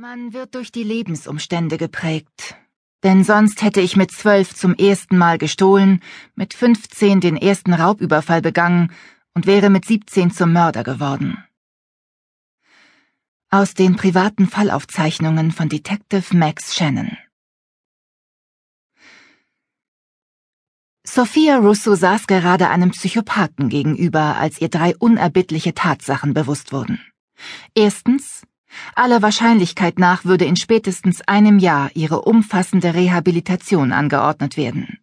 Man wird durch die Lebensumstände geprägt. Denn sonst hätte ich mit zwölf zum ersten Mal gestohlen, mit fünfzehn den ersten Raubüberfall begangen und wäre mit siebzehn zum Mörder geworden. Aus den privaten Fallaufzeichnungen von Detective Max Shannon. Sophia Russo saß gerade einem Psychopathen gegenüber, als ihr drei unerbittliche Tatsachen bewusst wurden. Erstens, Aller Wahrscheinlichkeit nach würde in spätestens einem Jahr ihre umfassende Rehabilitation angeordnet werden.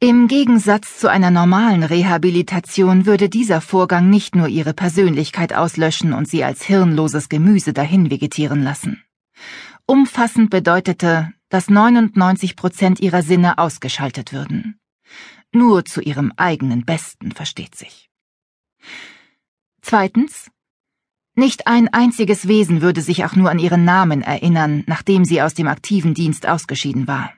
Im Gegensatz zu einer normalen Rehabilitation würde dieser Vorgang nicht nur ihre Persönlichkeit auslöschen und sie als hirnloses Gemüse dahin vegetieren lassen. Umfassend bedeutete, dass 99 Prozent ihrer Sinne ausgeschaltet würden. Nur zu ihrem eigenen Besten, versteht sich. Zweitens, nicht ein einziges Wesen würde sich auch nur an ihren Namen erinnern, nachdem sie aus dem aktiven Dienst ausgeschieden war.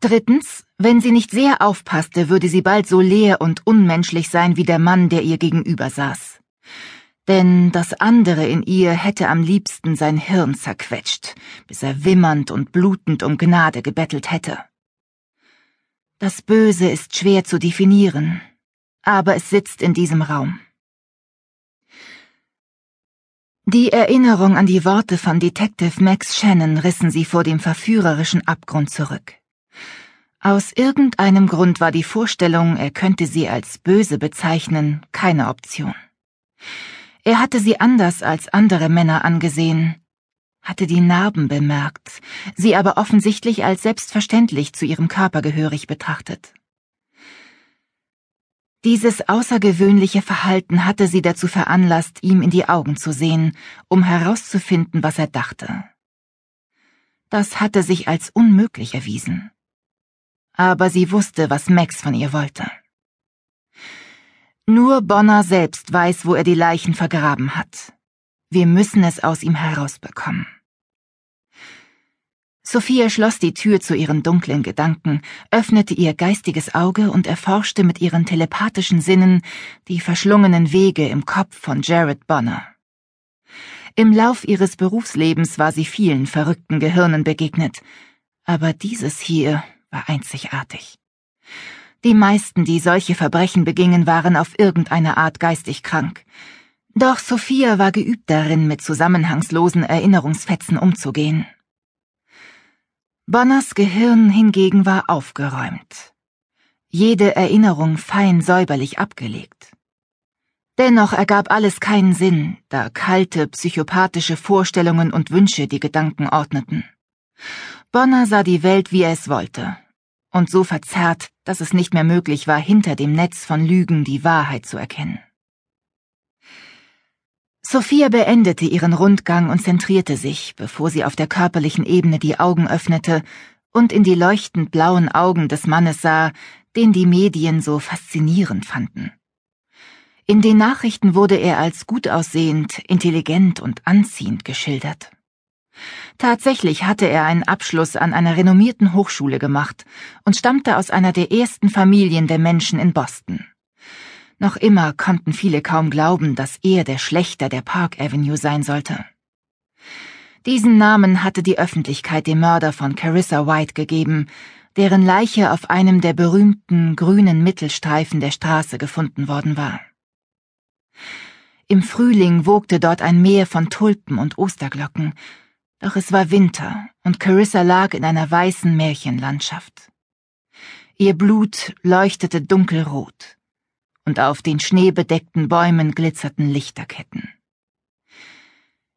Drittens, wenn sie nicht sehr aufpasste, würde sie bald so leer und unmenschlich sein wie der Mann, der ihr gegenüber saß. Denn das andere in ihr hätte am liebsten sein Hirn zerquetscht, bis er wimmernd und blutend um Gnade gebettelt hätte. Das Böse ist schwer zu definieren, aber es sitzt in diesem Raum. Die Erinnerung an die Worte von Detective Max Shannon rissen sie vor dem verführerischen Abgrund zurück. Aus irgendeinem Grund war die Vorstellung, er könnte sie als böse bezeichnen, keine Option. Er hatte sie anders als andere Männer angesehen, hatte die Narben bemerkt, sie aber offensichtlich als selbstverständlich zu ihrem Körper gehörig betrachtet. Dieses außergewöhnliche Verhalten hatte sie dazu veranlasst, ihm in die Augen zu sehen, um herauszufinden, was er dachte. Das hatte sich als unmöglich erwiesen. Aber sie wusste, was Max von ihr wollte. Nur Bonner selbst weiß, wo er die Leichen vergraben hat. Wir müssen es aus ihm herausbekommen. Sophia schloss die Tür zu ihren dunklen Gedanken, öffnete ihr geistiges Auge und erforschte mit ihren telepathischen Sinnen die verschlungenen Wege im Kopf von Jared Bonner. Im Lauf ihres Berufslebens war sie vielen verrückten Gehirnen begegnet, aber dieses hier war einzigartig. Die meisten, die solche Verbrechen begingen, waren auf irgendeine Art geistig krank. Doch Sophia war geübt darin, mit zusammenhangslosen Erinnerungsfetzen umzugehen. Bonners Gehirn hingegen war aufgeräumt. Jede Erinnerung fein säuberlich abgelegt. Dennoch ergab alles keinen Sinn, da kalte, psychopathische Vorstellungen und Wünsche die Gedanken ordneten. Bonner sah die Welt, wie er es wollte, und so verzerrt, dass es nicht mehr möglich war, hinter dem Netz von Lügen die Wahrheit zu erkennen. Sophia beendete ihren Rundgang und zentrierte sich, bevor sie auf der körperlichen Ebene die Augen öffnete und in die leuchtend blauen Augen des Mannes sah, den die Medien so faszinierend fanden. In den Nachrichten wurde er als gut aussehend, intelligent und anziehend geschildert. Tatsächlich hatte er einen Abschluss an einer renommierten Hochschule gemacht und stammte aus einer der ersten Familien der Menschen in Boston. Noch immer konnten viele kaum glauben, dass er der Schlechter der Park Avenue sein sollte. Diesen Namen hatte die Öffentlichkeit dem Mörder von Carissa White gegeben, deren Leiche auf einem der berühmten grünen Mittelstreifen der Straße gefunden worden war. Im Frühling wogte dort ein Meer von Tulpen und Osterglocken, doch es war Winter und Carissa lag in einer weißen Märchenlandschaft. Ihr Blut leuchtete dunkelrot und auf den schneebedeckten Bäumen glitzerten Lichterketten.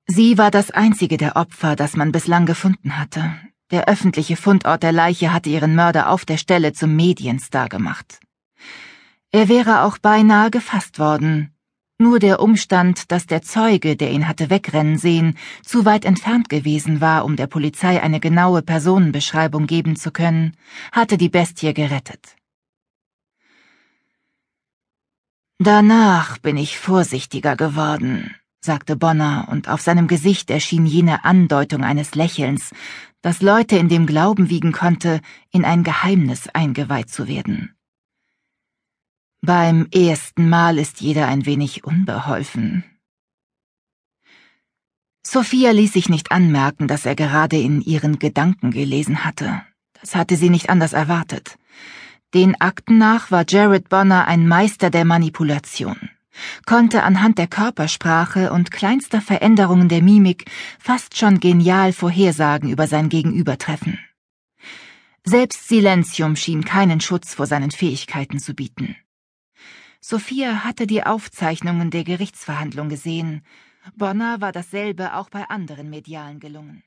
Sie war das einzige der Opfer, das man bislang gefunden hatte. Der öffentliche Fundort der Leiche hatte ihren Mörder auf der Stelle zum Medienstar gemacht. Er wäre auch beinahe gefasst worden, nur der Umstand, dass der Zeuge, der ihn hatte wegrennen sehen, zu weit entfernt gewesen war, um der Polizei eine genaue Personenbeschreibung geben zu können, hatte die Bestie gerettet. Danach bin ich vorsichtiger geworden, sagte Bonner, und auf seinem Gesicht erschien jene Andeutung eines Lächelns, das Leute in dem Glauben wiegen konnte, in ein Geheimnis eingeweiht zu werden. Beim ersten Mal ist jeder ein wenig unbeholfen. Sophia ließ sich nicht anmerken, dass er gerade in ihren Gedanken gelesen hatte. Das hatte sie nicht anders erwartet. Den Akten nach war Jared Bonner ein Meister der Manipulation, konnte anhand der Körpersprache und kleinster Veränderungen der Mimik fast schon genial Vorhersagen über sein Gegenüber treffen. Selbst Silentium schien keinen Schutz vor seinen Fähigkeiten zu bieten. Sophia hatte die Aufzeichnungen der Gerichtsverhandlung gesehen. Bonner war dasselbe auch bei anderen Medialen gelungen.